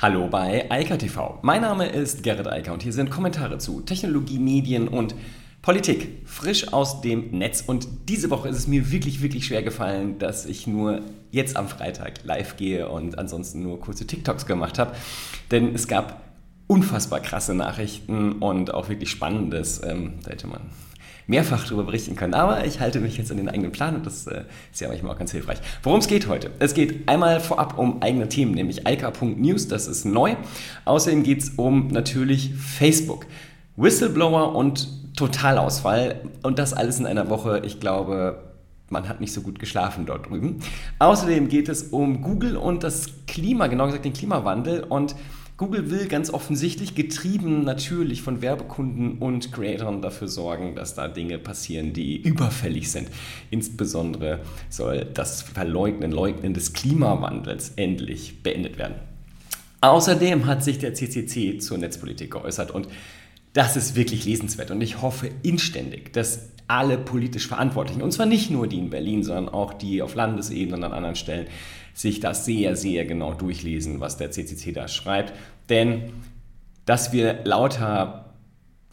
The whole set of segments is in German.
Hallo bei Eika TV. Mein Name ist Gerrit Eiker und hier sind Kommentare zu Technologie, Medien und Politik. Frisch aus dem Netz. Und diese Woche ist es mir wirklich, wirklich schwer gefallen, dass ich nur jetzt am Freitag live gehe und ansonsten nur kurze TikToks gemacht habe. Denn es gab unfassbar krasse Nachrichten und auch wirklich Spannendes. Ähm, da hätte man mehrfach darüber berichten können. Aber ich halte mich jetzt an den eigenen Plan und das äh, ist ja manchmal auch ganz hilfreich. Worum es geht heute? Es geht einmal vorab um eigene Themen, nämlich alka.news, das ist neu. Außerdem geht es um natürlich Facebook. Whistleblower und Totalausfall und das alles in einer Woche. Ich glaube, man hat nicht so gut geschlafen dort drüben. Außerdem geht es um Google und das Klima, genau gesagt den Klimawandel und Google will ganz offensichtlich, getrieben natürlich von Werbekunden und Creatoren, dafür sorgen, dass da Dinge passieren, die überfällig sind. Insbesondere soll das Verleugnen, Leugnen des Klimawandels endlich beendet werden. Außerdem hat sich der CCC zur Netzpolitik geäußert und das ist wirklich lesenswert und ich hoffe inständig, dass alle politisch Verantwortlichen, und zwar nicht nur die in Berlin, sondern auch die auf Landesebene und an anderen Stellen, sich das sehr, sehr genau durchlesen, was der CCC da schreibt. Denn dass wir lauter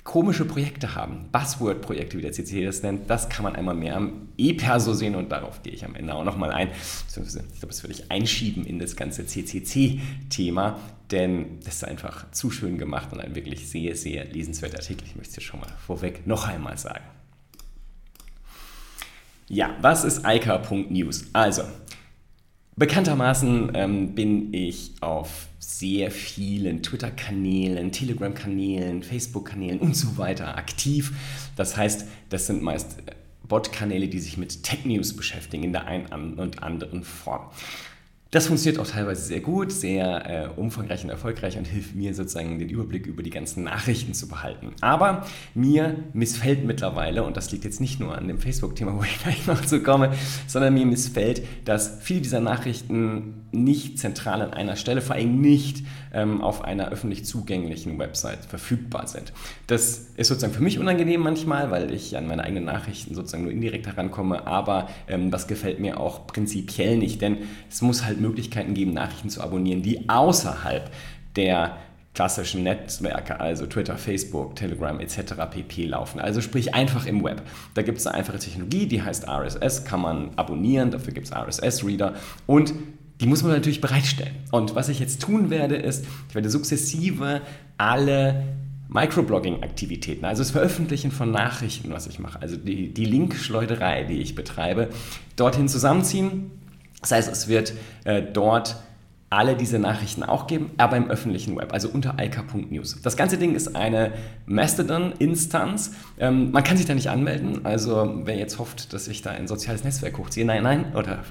komische Projekte haben, Buzzword-Projekte, wie der CCC das nennt, das kann man einmal mehr am E-Perso sehen und darauf gehe ich am Ende auch nochmal ein. Ich glaube, das würde ich einschieben in das ganze CCC-Thema, denn das ist einfach zu schön gemacht und ein wirklich sehr, sehr lesenswerter Artikel. Ich möchte es dir schon mal vorweg noch einmal sagen. Ja, was ist Eika.news? Also, Bekanntermaßen ähm, bin ich auf sehr vielen Twitter-Kanälen, Telegram-Kanälen, Facebook-Kanälen und so weiter aktiv. Das heißt, das sind meist Bot-Kanäle, die sich mit Tech-News beschäftigen in der einen und anderen Form. Das funktioniert auch teilweise sehr gut, sehr äh, umfangreich und erfolgreich und hilft mir sozusagen den Überblick über die ganzen Nachrichten zu behalten. Aber mir missfällt mittlerweile, und das liegt jetzt nicht nur an dem Facebook-Thema, wo ich gleich noch zu komme, sondern mir missfällt, dass viele dieser Nachrichten nicht zentral an einer Stelle, vor allem nicht ähm, auf einer öffentlich zugänglichen Website verfügbar sind. Das ist sozusagen für mich unangenehm manchmal, weil ich an meine eigenen Nachrichten sozusagen nur indirekt herankomme, aber ähm, das gefällt mir auch prinzipiell nicht, denn es muss halt Möglichkeiten geben, Nachrichten zu abonnieren, die außerhalb der klassischen Netzwerke, also Twitter, Facebook, Telegram etc. pp. laufen. Also sprich einfach im Web. Da gibt es eine einfache Technologie, die heißt RSS, kann man abonnieren, dafür gibt es RSS-Reader und die muss man natürlich bereitstellen. Und was ich jetzt tun werde, ist, ich werde sukzessive alle Microblogging-Aktivitäten, also das Veröffentlichen von Nachrichten, was ich mache, also die, die Linkschleuderei, die ich betreibe, dorthin zusammenziehen das heißt, es wird äh, dort alle diese Nachrichten auch geben, aber im öffentlichen Web, also unter alka.news. Das ganze Ding ist eine Mastodon-Instanz. Ähm, man kann sich da nicht anmelden, also wer jetzt hofft, dass ich da ein soziales Netzwerk hochziehe, nein, nein, oder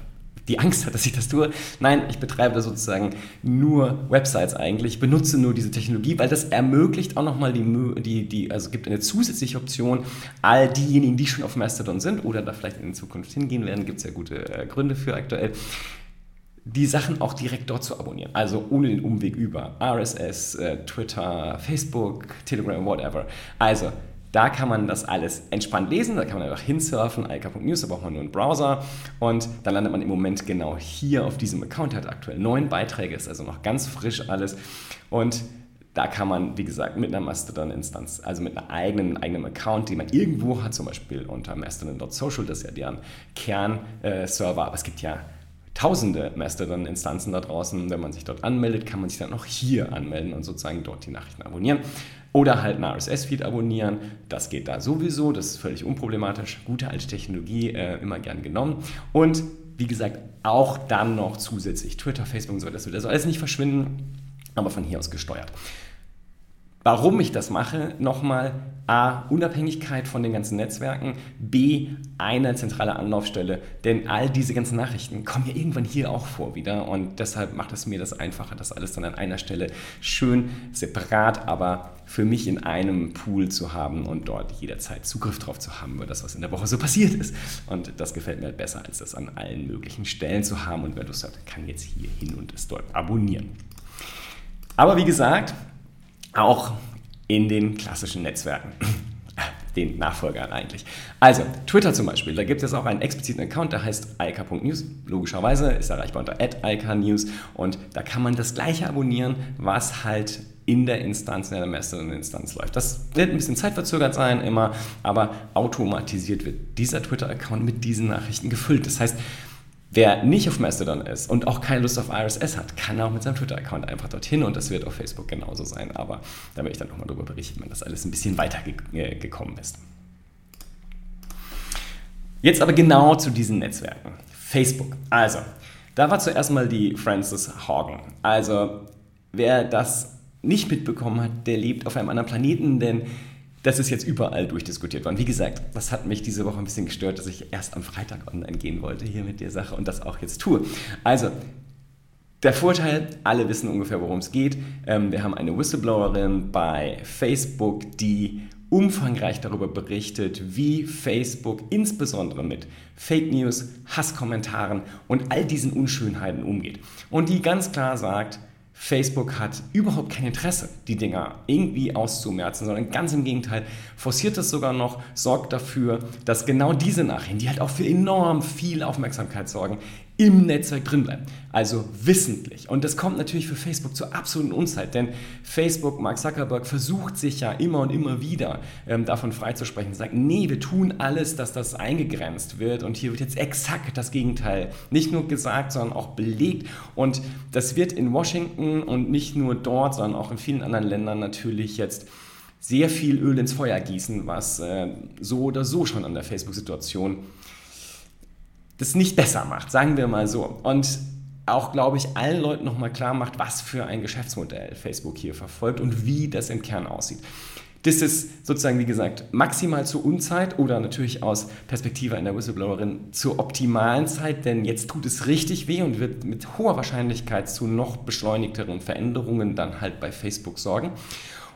die Angst hat, dass ich das tue. Nein, ich betreibe sozusagen nur Websites eigentlich, benutze nur diese Technologie, weil das ermöglicht auch nochmal die, die, die, also gibt eine zusätzliche Option, all diejenigen, die schon auf Mastodon sind oder da vielleicht in Zukunft hingehen werden, gibt es ja gute äh, Gründe für aktuell, die Sachen auch direkt dort zu abonnieren. Also ohne den Umweg über RSS, äh, Twitter, Facebook, Telegram, whatever. Also da kann man das alles entspannt lesen, da kann man einfach hinsurfen, alka.news, da braucht man nur einen Browser und dann landet man im Moment genau hier auf diesem Account, hat aktuell neun Beiträge, ist also noch ganz frisch alles und da kann man, wie gesagt, mit einer Mastodon-Instanz, also mit einer eigenen, eigenen Account, den man irgendwo hat, zum Beispiel unter mastodon.social, das ist ja deren Kernserver, aber es gibt ja tausende Mastodon-Instanzen da draußen. Wenn man sich dort anmeldet, kann man sich dann auch hier anmelden und sozusagen dort die Nachrichten abonnieren. Oder halt ein RSS-Feed abonnieren. Das geht da sowieso, das ist völlig unproblematisch. Gute alte Technologie, äh, immer gern genommen. Und wie gesagt, auch dann noch zusätzlich Twitter, Facebook und so, das wird also alles nicht verschwinden, aber von hier aus gesteuert. Warum ich das mache, nochmal A, Unabhängigkeit von den ganzen Netzwerken, B, eine zentrale Anlaufstelle, denn all diese ganzen Nachrichten kommen ja irgendwann hier auch vor wieder und deshalb macht es mir das einfacher, das alles dann an einer Stelle schön separat, aber für mich in einem Pool zu haben und dort jederzeit Zugriff drauf zu haben über das, was in der Woche so passiert ist. Und das gefällt mir halt besser, als das an allen möglichen Stellen zu haben und wer Lust hat, kann jetzt hier hin und es dort abonnieren. Aber wie gesagt, auch in den klassischen Netzwerken. den Nachfolgern eigentlich. Also, Twitter zum Beispiel, da gibt es auch einen expliziten Account, der heißt alka.news. Logischerweise ist erreichbar unter alka.news und da kann man das gleiche abonnieren, was halt in der Instanz, in der Messerinstanz läuft. Das wird ein bisschen zeitverzögert sein immer, aber automatisiert wird dieser Twitter-Account mit diesen Nachrichten gefüllt. Das heißt, Wer nicht auf Mastodon ist und auch keine Lust auf RSS hat, kann auch mit seinem Twitter-Account einfach dorthin und das wird auf Facebook genauso sein. Aber da werde ich dann nochmal darüber berichten, wenn das alles ein bisschen weitergekommen ist. Jetzt aber genau zu diesen Netzwerken. Facebook. Also, da war zuerst mal die Frances Horgan. Also, wer das nicht mitbekommen hat, der lebt auf einem anderen Planeten, denn das ist jetzt überall durchdiskutiert worden. Wie gesagt, das hat mich diese Woche ein bisschen gestört, dass ich erst am Freitag online gehen wollte hier mit der Sache und das auch jetzt tue. Also, der Vorteil, alle wissen ungefähr, worum es geht. Ähm, wir haben eine Whistleblowerin bei Facebook, die umfangreich darüber berichtet, wie Facebook insbesondere mit Fake News, Hasskommentaren und all diesen Unschönheiten umgeht. Und die ganz klar sagt, Facebook hat überhaupt kein Interesse, die Dinger irgendwie auszumerzen, sondern ganz im Gegenteil, forciert es sogar noch, sorgt dafür, dass genau diese Nachrichten, die halt auch für enorm viel Aufmerksamkeit sorgen, im Netzwerk drin bleiben. Also wissentlich. Und das kommt natürlich für Facebook zur absoluten Unzeit, denn Facebook, Mark Zuckerberg, versucht sich ja immer und immer wieder ähm, davon freizusprechen. Sagt, nee, wir tun alles, dass das eingegrenzt wird. Und hier wird jetzt exakt das Gegenteil nicht nur gesagt, sondern auch belegt. Und das wird in Washington und nicht nur dort, sondern auch in vielen anderen Ländern natürlich jetzt sehr viel Öl ins Feuer gießen, was äh, so oder so schon an der Facebook-Situation das nicht besser macht, sagen wir mal so. Und auch, glaube ich, allen Leuten nochmal klar macht, was für ein Geschäftsmodell Facebook hier verfolgt und wie das im Kern aussieht. Das ist sozusagen, wie gesagt, maximal zur Unzeit oder natürlich aus Perspektive einer Whistleblowerin zur optimalen Zeit, denn jetzt tut es richtig weh und wird mit hoher Wahrscheinlichkeit zu noch beschleunigteren Veränderungen dann halt bei Facebook sorgen.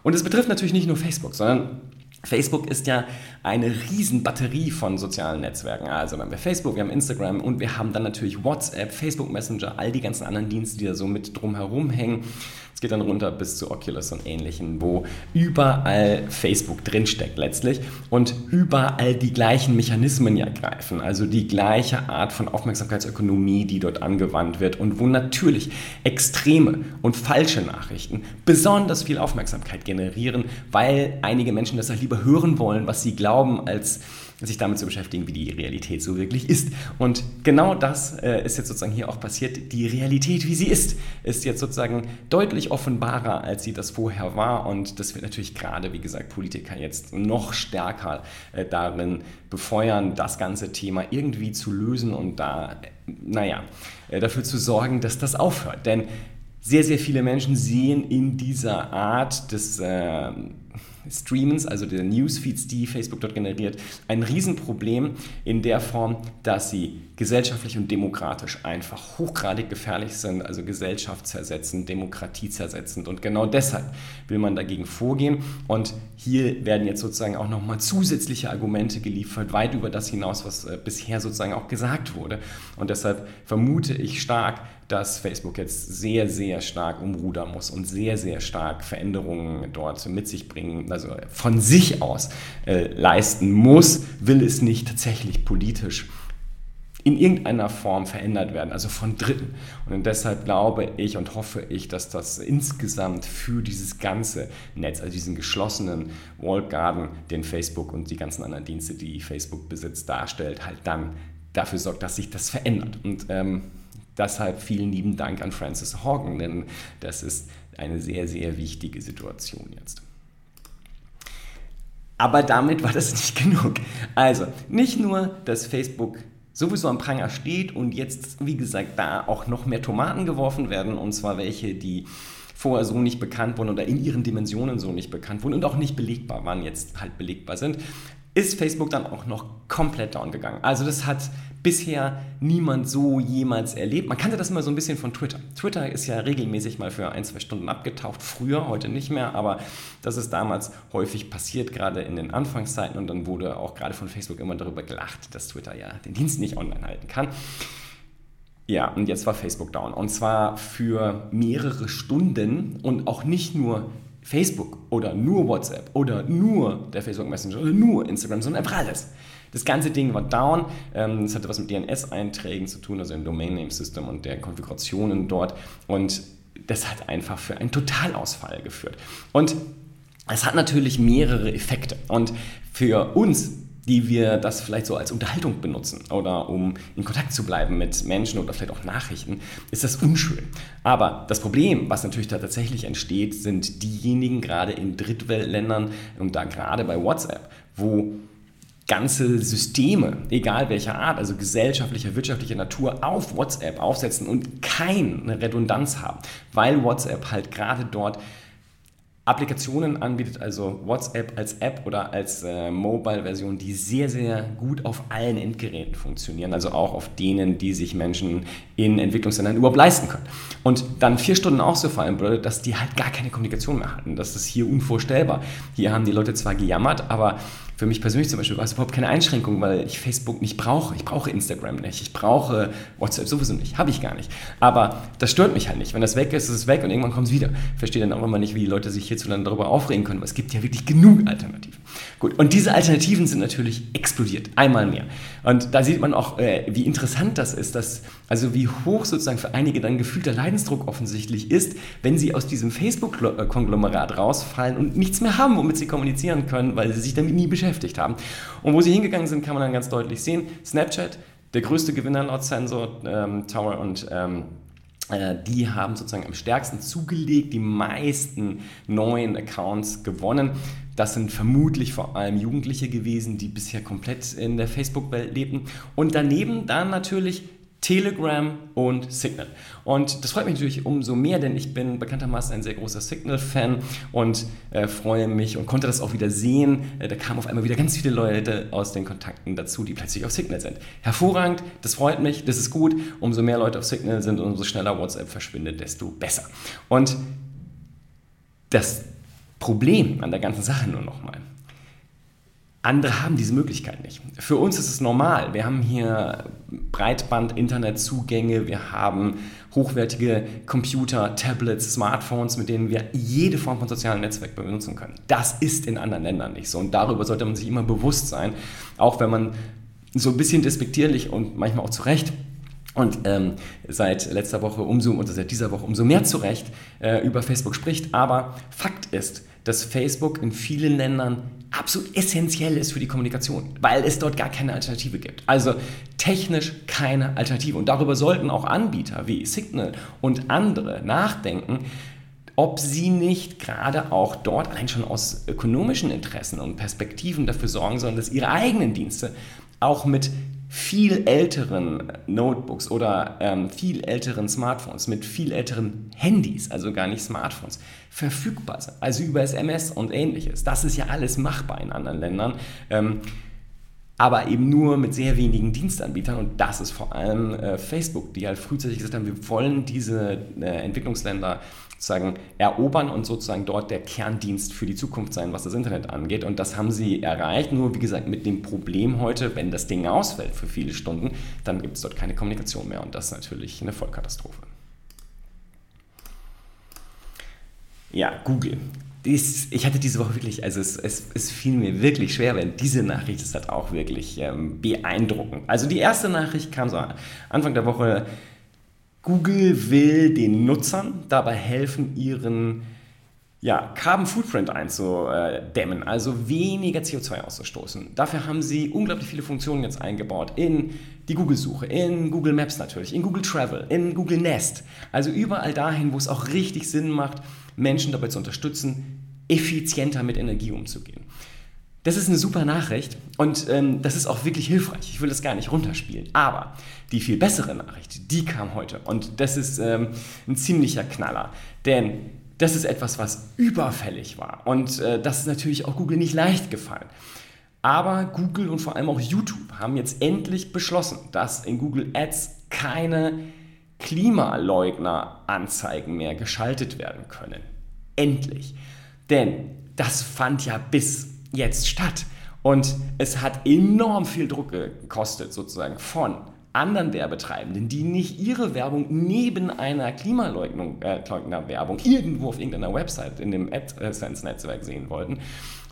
Und es betrifft natürlich nicht nur Facebook, sondern Facebook ist ja eine Riesenbatterie von sozialen Netzwerken. Also wir haben wir Facebook, wir haben Instagram und wir haben dann natürlich WhatsApp, Facebook Messenger, all die ganzen anderen Dienste, die da so mit drumherum hängen. Es geht dann runter bis zu Oculus und ähnlichen, wo überall Facebook drinsteckt letztlich und überall die gleichen Mechanismen ja greifen, also die gleiche Art von Aufmerksamkeitsökonomie, die dort angewandt wird und wo natürlich extreme und falsche Nachrichten besonders viel Aufmerksamkeit generieren, weil einige Menschen das halt lieber hören wollen, was sie glauben, als sich damit zu beschäftigen, wie die Realität so wirklich ist. Und genau das äh, ist jetzt sozusagen hier auch passiert. Die Realität, wie sie ist, ist jetzt sozusagen deutlich offenbarer, als sie das vorher war. Und das wird natürlich gerade, wie gesagt, Politiker jetzt noch stärker äh, darin befeuern, das ganze Thema irgendwie zu lösen und da, naja, äh, dafür zu sorgen, dass das aufhört. Denn sehr, sehr viele Menschen sehen in dieser Art des äh, Streamens, also der Newsfeeds, die Facebook dort generiert, ein Riesenproblem in der Form, dass sie gesellschaftlich und demokratisch einfach hochgradig gefährlich sind, also gesellschaftszersetzend, demokratiezersetzend. Und genau deshalb will man dagegen vorgehen. Und hier werden jetzt sozusagen auch nochmal zusätzliche Argumente geliefert, weit über das hinaus, was äh, bisher sozusagen auch gesagt wurde. Und deshalb vermute ich stark, dass Facebook jetzt sehr, sehr stark umrudern muss und sehr, sehr stark Veränderungen dort mit sich bringen, also von sich aus äh, leisten muss, will es nicht tatsächlich politisch in irgendeiner Form verändert werden, also von Dritten. Und deshalb glaube ich und hoffe ich, dass das insgesamt für dieses ganze Netz, also diesen geschlossenen Walled Garden, den Facebook und die ganzen anderen Dienste, die Facebook besitzt, darstellt, halt dann dafür sorgt, dass sich das verändert. Und ähm, Deshalb vielen lieben Dank an Francis Horgan, denn das ist eine sehr, sehr wichtige Situation jetzt. Aber damit war das nicht genug. Also, nicht nur, dass Facebook sowieso am Pranger steht und jetzt, wie gesagt, da auch noch mehr Tomaten geworfen werden, und zwar welche, die vorher so nicht bekannt wurden oder in ihren Dimensionen so nicht bekannt wurden und auch nicht belegbar waren, jetzt halt belegbar sind, ist Facebook dann auch noch komplett down gegangen. Also das hat bisher niemand so jemals erlebt. Man kannte das immer so ein bisschen von Twitter. Twitter ist ja regelmäßig mal für ein, zwei Stunden abgetaucht, früher, heute nicht mehr, aber das ist damals häufig passiert, gerade in den Anfangszeiten und dann wurde auch gerade von Facebook immer darüber gelacht, dass Twitter ja den Dienst nicht online halten kann. Ja, und jetzt war Facebook down. Und zwar für mehrere Stunden und auch nicht nur Facebook oder nur WhatsApp oder nur der Facebook Messenger oder nur Instagram, sondern einfach alles. Das ganze Ding war down. Ähm, das hatte was mit DNS-Einträgen zu tun, also im Domain Name System und der Konfigurationen dort. Und das hat einfach für einen Totalausfall geführt. Und es hat natürlich mehrere Effekte. Und für uns die wir das vielleicht so als Unterhaltung benutzen oder um in Kontakt zu bleiben mit Menschen oder vielleicht auch Nachrichten, ist das unschön. Aber das Problem, was natürlich da tatsächlich entsteht, sind diejenigen gerade in Drittweltländern und da gerade bei WhatsApp, wo ganze Systeme, egal welcher Art, also gesellschaftlicher, wirtschaftlicher Natur, auf WhatsApp aufsetzen und keine Redundanz haben, weil WhatsApp halt gerade dort Applikationen anbietet, also WhatsApp als App oder als äh, Mobile-Version, die sehr, sehr gut auf allen Endgeräten funktionieren, also auch auf denen, die sich Menschen in Entwicklungsländern überhaupt leisten können. Und dann vier Stunden auszufallen bedeutet, dass die halt gar keine Kommunikation mehr hatten. Das ist hier unvorstellbar. Hier haben die Leute zwar gejammert, aber für mich persönlich zum Beispiel war es überhaupt keine Einschränkung, weil ich Facebook nicht brauche. Ich brauche Instagram nicht. Ich brauche WhatsApp sowieso nicht. Habe ich gar nicht. Aber das stört mich halt nicht. Wenn das weg ist, ist es weg und irgendwann kommt es wieder. Verstehe dann auch immer nicht, wie die Leute sich hierzulande darüber aufregen können, weil es gibt ja wirklich genug Alternativen. Gut, und diese Alternativen sind natürlich explodiert. Einmal mehr. Und da sieht man auch, äh, wie interessant das ist, dass, also wie hoch sozusagen für einige dann gefühlter Leidensdruck offensichtlich ist, wenn sie aus diesem Facebook-Konglomerat rausfallen und nichts mehr haben, womit sie kommunizieren können, weil sie sich damit nie beschäftigt haben. Und wo sie hingegangen sind, kann man dann ganz deutlich sehen. Snapchat, der größte Gewinner laut Sensor ähm, Tower und ähm, äh, die haben sozusagen am stärksten zugelegt, die meisten neuen Accounts gewonnen. Das sind vermutlich vor allem Jugendliche gewesen, die bisher komplett in der Facebook-Welt lebten. Und daneben dann natürlich Telegram und Signal. Und das freut mich natürlich umso mehr, denn ich bin bekanntermaßen ein sehr großer Signal-Fan und äh, freue mich und konnte das auch wieder sehen. Äh, da kamen auf einmal wieder ganz viele Leute aus den Kontakten dazu, die plötzlich auf Signal sind. Hervorragend, das freut mich, das ist gut. Umso mehr Leute auf Signal sind und umso schneller WhatsApp verschwindet, desto besser. Und das Problem an der ganzen Sache nur nochmal. Andere haben diese Möglichkeit nicht. Für uns ist es normal. Wir haben hier Breitband-Internetzugänge, wir haben hochwertige Computer, Tablets, Smartphones, mit denen wir jede Form von sozialen Netzwerk benutzen können. Das ist in anderen Ländern nicht so. Und darüber sollte man sich immer bewusst sein, auch wenn man so ein bisschen despektierlich und manchmal auch zu Recht und ähm, seit letzter Woche umso oder seit dieser Woche umso mehr zu Recht äh, über Facebook spricht. Aber Fakt ist, dass Facebook in vielen Ländern absolut essentiell ist für die Kommunikation, weil es dort gar keine Alternative gibt. Also technisch keine Alternative. Und darüber sollten auch Anbieter wie Signal und andere nachdenken, ob sie nicht gerade auch dort allein schon aus ökonomischen Interessen und Perspektiven dafür sorgen sollen, dass ihre eigenen Dienste auch mit viel älteren Notebooks oder ähm, viel älteren Smartphones, mit viel älteren Handys, also gar nicht Smartphones, verfügbar sind. Also über SMS und ähnliches. Das ist ja alles machbar in anderen Ländern. Ähm, aber eben nur mit sehr wenigen Dienstanbietern und das ist vor allem äh, Facebook, die halt frühzeitig gesagt haben, wir wollen diese äh, Entwicklungsländer sozusagen erobern und sozusagen dort der Kerndienst für die Zukunft sein, was das Internet angeht. Und das haben sie erreicht. Nur wie gesagt, mit dem Problem heute, wenn das Ding ausfällt für viele Stunden, dann gibt es dort keine Kommunikation mehr. Und das ist natürlich eine Vollkatastrophe. Ja, Google. Dies, ich hatte diese Woche wirklich, also es, es, es, fiel mir wirklich schwer, weil diese Nachricht ist halt auch wirklich ähm, beeindruckend. Also die erste Nachricht kam so Anfang der Woche, Google will den Nutzern dabei helfen, ihren ja, Carbon Footprint einzudämmen, also weniger CO2 auszustoßen. Dafür haben sie unglaublich viele Funktionen jetzt eingebaut in die Google-Suche, in Google Maps natürlich, in Google Travel, in Google Nest. Also überall dahin, wo es auch richtig Sinn macht, Menschen dabei zu unterstützen, effizienter mit Energie umzugehen. Das ist eine super Nachricht und ähm, das ist auch wirklich hilfreich. Ich will das gar nicht runterspielen. Aber die viel bessere Nachricht, die kam heute und das ist ähm, ein ziemlicher Knaller. Denn das ist etwas, was überfällig war und äh, das ist natürlich auch Google nicht leicht gefallen. Aber Google und vor allem auch YouTube haben jetzt endlich beschlossen, dass in Google Ads keine Klimaleugner-Anzeigen mehr geschaltet werden können. Endlich. Denn das fand ja bis jetzt statt. Und es hat enorm viel Druck gekostet, sozusagen von anderen Werbetreibenden, die nicht ihre Werbung neben einer Klimaleugner-Werbung äh, irgendwo auf irgendeiner Website in dem AdSense-Netzwerk sehen wollten.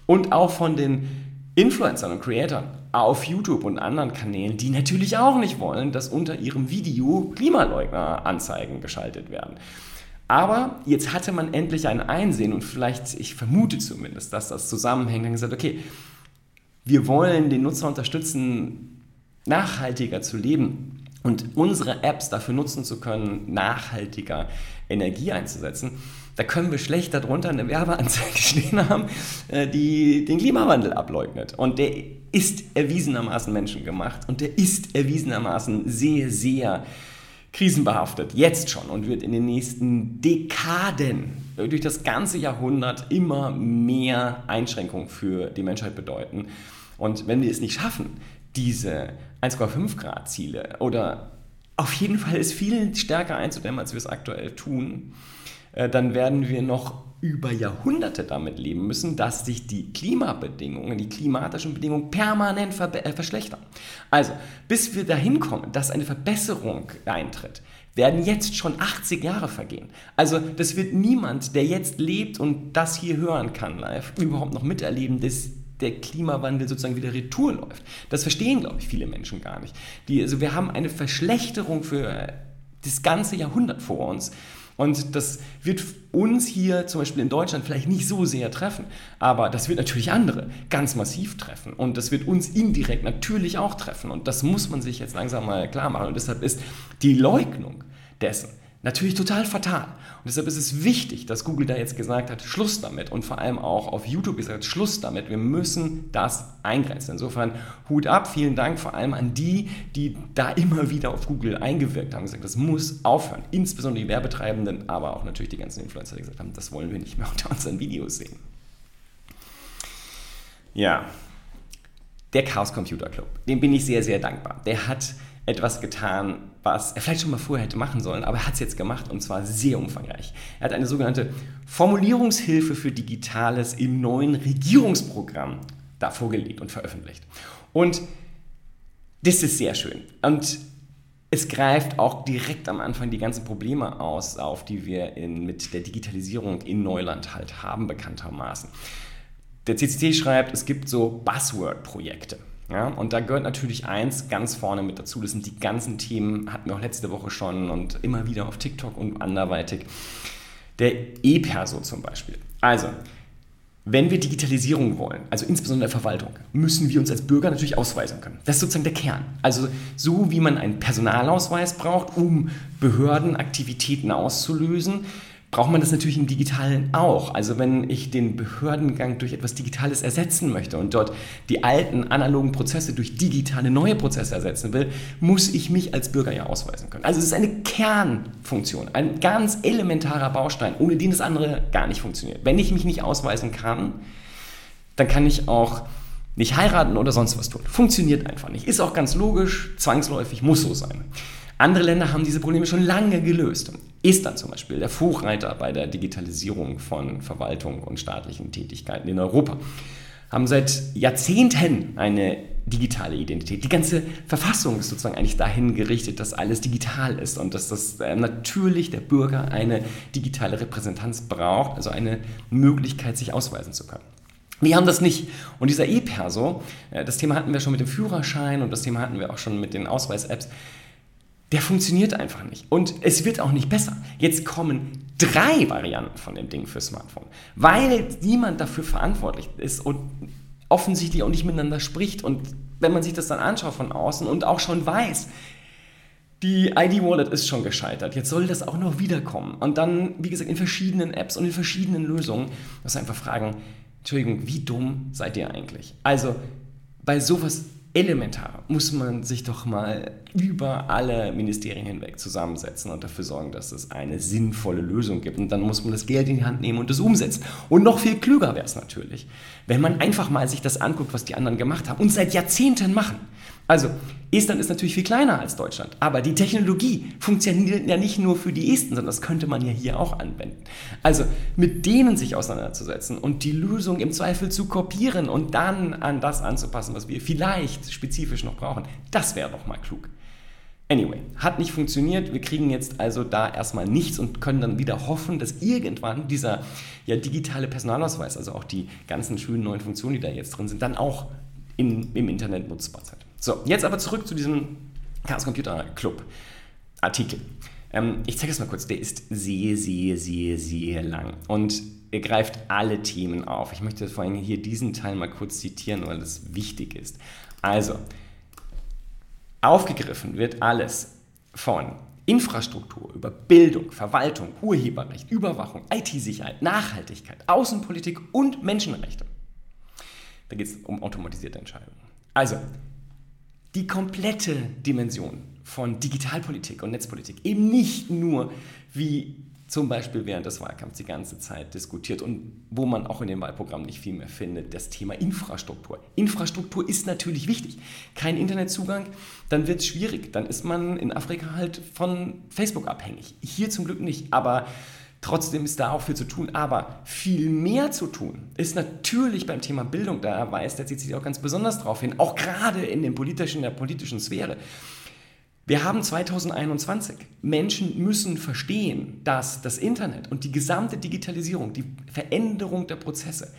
Und auch von den Influencern und Creatoren auf YouTube und anderen Kanälen, die natürlich auch nicht wollen, dass unter ihrem Video Klimaleugner-Anzeigen geschaltet werden. Aber jetzt hatte man endlich ein Einsehen und vielleicht, ich vermute zumindest, dass das zusammenhängt, dann gesagt, okay, wir wollen den Nutzer unterstützen, nachhaltiger zu leben und unsere Apps dafür nutzen zu können, nachhaltiger Energie einzusetzen. Da können wir schlecht darunter eine Werbeanzeige stehen haben, äh, die den Klimawandel ableugnet. Und der ist erwiesenermaßen menschengemacht und der ist erwiesenermaßen sehr, sehr krisenbehaftet, jetzt schon und wird in den nächsten Dekaden durch das ganze Jahrhundert immer mehr Einschränkungen für die Menschheit bedeuten. Und wenn wir es nicht schaffen, diese 1,5 Grad Ziele oder auf jeden Fall es viel stärker einzudämmen, als wir es aktuell tun, äh, dann werden wir noch über Jahrhunderte damit leben müssen, dass sich die Klimabedingungen, die klimatischen Bedingungen permanent äh, verschlechtern. Also, bis wir dahin kommen, dass eine Verbesserung eintritt, werden jetzt schon 80 Jahre vergehen. Also das wird niemand, der jetzt lebt und das hier hören kann live, überhaupt noch miterleben, dass der Klimawandel sozusagen wieder retour läuft. Das verstehen, glaube ich, viele Menschen gar nicht. Die, also wir haben eine Verschlechterung für das ganze Jahrhundert vor uns. Und das wird uns hier zum Beispiel in Deutschland vielleicht nicht so sehr treffen, aber das wird natürlich andere ganz massiv treffen. Und das wird uns indirekt natürlich auch treffen. Und das muss man sich jetzt langsam mal klar machen. Und deshalb ist die Leugnung dessen natürlich total fatal. Und deshalb ist es wichtig, dass Google da jetzt gesagt hat, Schluss damit und vor allem auch auf YouTube gesagt Schluss damit. Wir müssen das eingrenzen. Insofern Hut ab, vielen Dank vor allem an die, die da immer wieder auf Google eingewirkt haben, gesagt, das muss aufhören. Insbesondere die Werbetreibenden, aber auch natürlich die ganzen Influencer, die gesagt haben, das wollen wir nicht mehr unter unseren Videos sehen. Ja, der Chaos Computer Club, dem bin ich sehr, sehr dankbar. Der hat etwas getan, was er vielleicht schon mal vorher hätte machen sollen, aber er hat es jetzt gemacht und zwar sehr umfangreich. Er hat eine sogenannte Formulierungshilfe für Digitales im neuen Regierungsprogramm da vorgelegt und veröffentlicht. Und das ist sehr schön. Und es greift auch direkt am Anfang die ganzen Probleme aus, auf die wir in, mit der Digitalisierung in Neuland halt haben, bekanntermaßen. Der CCC schreibt, es gibt so Buzzword-Projekte. Ja, und da gehört natürlich eins ganz vorne mit dazu. Das sind die ganzen Themen, hatten wir auch letzte Woche schon und immer wieder auf TikTok und anderweitig. Der E-Perso zum Beispiel. Also, wenn wir Digitalisierung wollen, also insbesondere der Verwaltung, müssen wir uns als Bürger natürlich ausweisen können. Das ist sozusagen der Kern. Also so wie man einen Personalausweis braucht, um Behördenaktivitäten auszulösen, braucht man das natürlich im Digitalen auch. Also wenn ich den Behördengang durch etwas Digitales ersetzen möchte und dort die alten analogen Prozesse durch digitale neue Prozesse ersetzen will, muss ich mich als Bürger ja ausweisen können. Also es ist eine Kernfunktion, ein ganz elementarer Baustein, ohne den das andere gar nicht funktioniert. Wenn ich mich nicht ausweisen kann, dann kann ich auch nicht heiraten oder sonst was tun. Funktioniert einfach nicht. Ist auch ganz logisch, zwangsläufig, muss so sein. Andere Länder haben diese Probleme schon lange gelöst. Estland zum Beispiel, der Vorreiter bei der Digitalisierung von Verwaltung und staatlichen Tätigkeiten in Europa, haben seit Jahrzehnten eine digitale Identität. Die ganze Verfassung ist sozusagen eigentlich dahin gerichtet, dass alles digital ist und dass das äh, natürlich der Bürger eine digitale Repräsentanz braucht, also eine Möglichkeit, sich ausweisen zu können. Wir haben das nicht. Und dieser E-Perso, äh, das Thema hatten wir schon mit dem Führerschein und das Thema hatten wir auch schon mit den Ausweis-Apps, der funktioniert einfach nicht. Und es wird auch nicht besser. Jetzt kommen drei Varianten von dem Ding für Smartphone, weil niemand dafür verantwortlich ist und offensichtlich auch nicht miteinander spricht. Und wenn man sich das dann anschaut von außen und auch schon weiß, die ID-Wallet ist schon gescheitert. Jetzt soll das auch noch wiederkommen. Und dann, wie gesagt, in verschiedenen Apps und in verschiedenen Lösungen, muss einfach fragen, Entschuldigung, wie dumm seid ihr eigentlich? Also, bei sowas elementar muss man sich doch mal über alle Ministerien hinweg zusammensetzen und dafür sorgen, dass es eine sinnvolle Lösung gibt. Und dann muss man das Geld in die Hand nehmen und es umsetzen. Und noch viel klüger wäre es natürlich, wenn man einfach mal sich das anguckt, was die anderen gemacht haben und seit Jahrzehnten machen. Also, Estland ist natürlich viel kleiner als Deutschland, aber die Technologie funktioniert ja nicht nur für die Esten, sondern das könnte man ja hier auch anwenden. Also, mit denen sich auseinanderzusetzen und die Lösung im Zweifel zu kopieren und dann an das anzupassen, was wir vielleicht spezifisch noch brauchen, das wäre doch mal klug. Anyway, hat nicht funktioniert. Wir kriegen jetzt also da erstmal nichts und können dann wieder hoffen, dass irgendwann dieser ja, digitale Personalausweis, also auch die ganzen schönen neuen Funktionen, die da jetzt drin sind, dann auch in, im Internet nutzbar sind. So, jetzt aber zurück zu diesem Chaos Computer Club Artikel. Ähm, ich zeige es mal kurz. Der ist sehr, sehr, sehr, sehr lang und er greift alle Themen auf. Ich möchte vor allem hier diesen Teil mal kurz zitieren, weil das wichtig ist. Also, Aufgegriffen wird alles von Infrastruktur über Bildung, Verwaltung, Urheberrecht, Überwachung, IT-Sicherheit, Nachhaltigkeit, Außenpolitik und Menschenrechte. Da geht es um automatisierte Entscheidungen. Also, die komplette Dimension von Digitalpolitik und Netzpolitik, eben nicht nur wie zum Beispiel während des Wahlkampfs die ganze Zeit diskutiert und wo man auch in dem Wahlprogramm nicht viel mehr findet, das Thema Infrastruktur. Infrastruktur ist natürlich wichtig. Kein Internetzugang, dann wird es schwierig. Dann ist man in Afrika halt von Facebook abhängig. Hier zum Glück nicht, aber trotzdem ist da auch viel zu tun. Aber viel mehr zu tun ist natürlich beim Thema Bildung. Da weist der CCC auch ganz besonders darauf hin, auch gerade in, den politischen, in der politischen Sphäre. Wir haben 2021. Menschen müssen verstehen, dass das Internet und die gesamte Digitalisierung, die Veränderung der Prozesse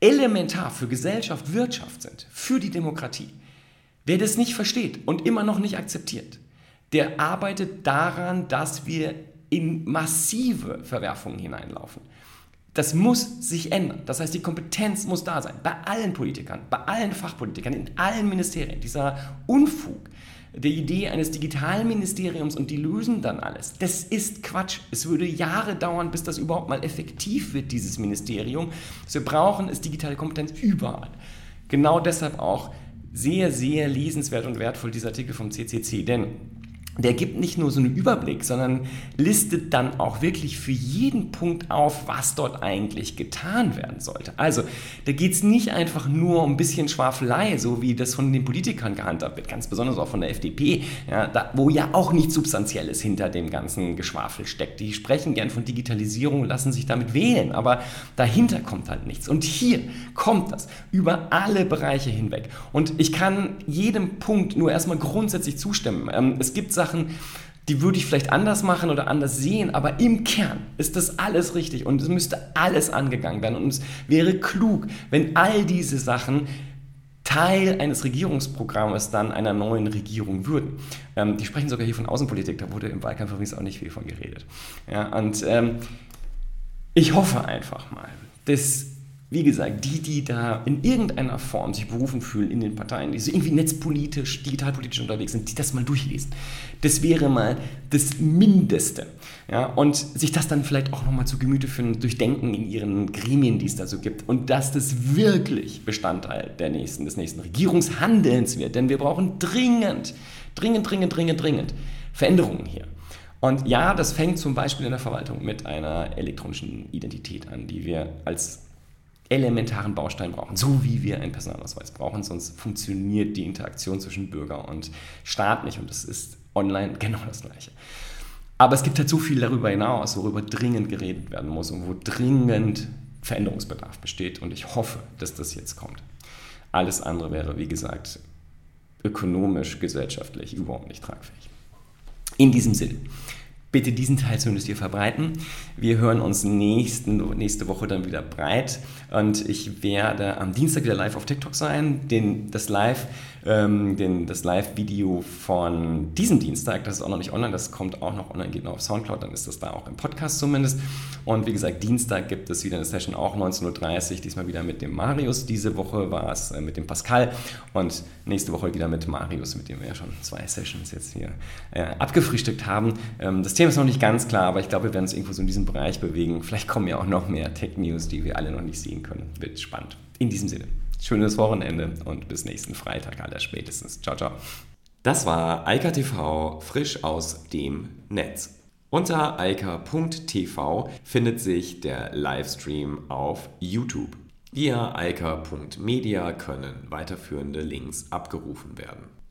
elementar für Gesellschaft, Wirtschaft sind, für die Demokratie. Wer das nicht versteht und immer noch nicht akzeptiert, der arbeitet daran, dass wir in massive Verwerfungen hineinlaufen. Das muss sich ändern. Das heißt, die Kompetenz muss da sein. Bei allen Politikern, bei allen Fachpolitikern, in allen Ministerien. Dieser Unfug, der Idee eines Digitalministeriums und die lösen dann alles. Das ist Quatsch. Es würde Jahre dauern, bis das überhaupt mal effektiv wird, dieses Ministerium. Was wir brauchen, ist digitale Kompetenz überall. Genau deshalb auch sehr, sehr lesenswert und wertvoll dieser Artikel vom CCC, denn der gibt nicht nur so einen Überblick, sondern listet dann auch wirklich für jeden Punkt auf, was dort eigentlich getan werden sollte. Also da geht es nicht einfach nur um ein bisschen Schwafelei, so wie das von den Politikern gehandhabt wird, ganz besonders auch von der FDP, ja, da, wo ja auch nichts Substanzielles hinter dem ganzen Geschwafel steckt. Die sprechen gern von Digitalisierung, lassen sich damit wählen, aber dahinter kommt halt nichts. Und hier kommt das über alle Bereiche hinweg. Und ich kann jedem Punkt nur erstmal grundsätzlich zustimmen. Ähm, es gibt Sachen, Sachen, die würde ich vielleicht anders machen oder anders sehen, aber im Kern ist das alles richtig und es müsste alles angegangen werden. Und es wäre klug, wenn all diese Sachen Teil eines Regierungsprogrammes dann einer neuen Regierung würden. Ähm, die sprechen sogar hier von Außenpolitik, da wurde im Wahlkampf übrigens auch nicht viel von geredet. Ja, und ähm, ich hoffe einfach mal, dass wie gesagt, die, die da in irgendeiner Form sich berufen fühlen in den Parteien, die so irgendwie netzpolitisch, digitalpolitisch unterwegs sind, die das mal durchlesen. Das wäre mal das Mindeste. Ja, und sich das dann vielleicht auch nochmal zu Gemüte führen, durchdenken in ihren Gremien, die es da so gibt. Und dass das wirklich Bestandteil der nächsten, des nächsten Regierungshandelns wird. Denn wir brauchen dringend, dringend, dringend, dringend, dringend Veränderungen hier. Und ja, das fängt zum Beispiel in der Verwaltung mit einer elektronischen Identität an, die wir als elementaren Baustein brauchen, so wie wir einen Personalausweis brauchen, sonst funktioniert die Interaktion zwischen Bürger und Staat nicht und das ist online genau das Gleiche. Aber es gibt halt so viel darüber hinaus, worüber dringend geredet werden muss und wo dringend Veränderungsbedarf besteht und ich hoffe, dass das jetzt kommt. Alles andere wäre, wie gesagt, ökonomisch, gesellschaftlich überhaupt nicht tragfähig. In diesem Sinne bitte diesen Teil zumindest hier verbreiten. Wir hören uns nächsten, nächste Woche dann wieder breit und ich werde am Dienstag wieder live auf TikTok sein. Den, das Live, ähm, den, das Live-Video von diesem Dienstag, das ist auch noch nicht online, das kommt auch noch online, geht noch auf Soundcloud, dann ist das da auch im Podcast zumindest. Und wie gesagt, Dienstag gibt es wieder eine Session auch 19.30 Uhr, diesmal wieder mit dem Marius. Diese Woche war es äh, mit dem Pascal und nächste Woche wieder mit Marius, mit dem wir ja schon zwei Sessions jetzt hier äh, abgefrühstückt haben. Ähm, das Thema Thema ist noch nicht ganz klar, aber ich glaube, wir werden uns irgendwo so in diesem Bereich bewegen. Vielleicht kommen ja auch noch mehr Tech-News, die wir alle noch nicht sehen können. Wird spannend. In diesem Sinne, schönes Wochenende und bis nächsten Freitag aller spätestens. Ciao, ciao. Das war Eika TV frisch aus dem Netz. Unter eika.tv findet sich der Livestream auf YouTube. Via eika.media können weiterführende Links abgerufen werden.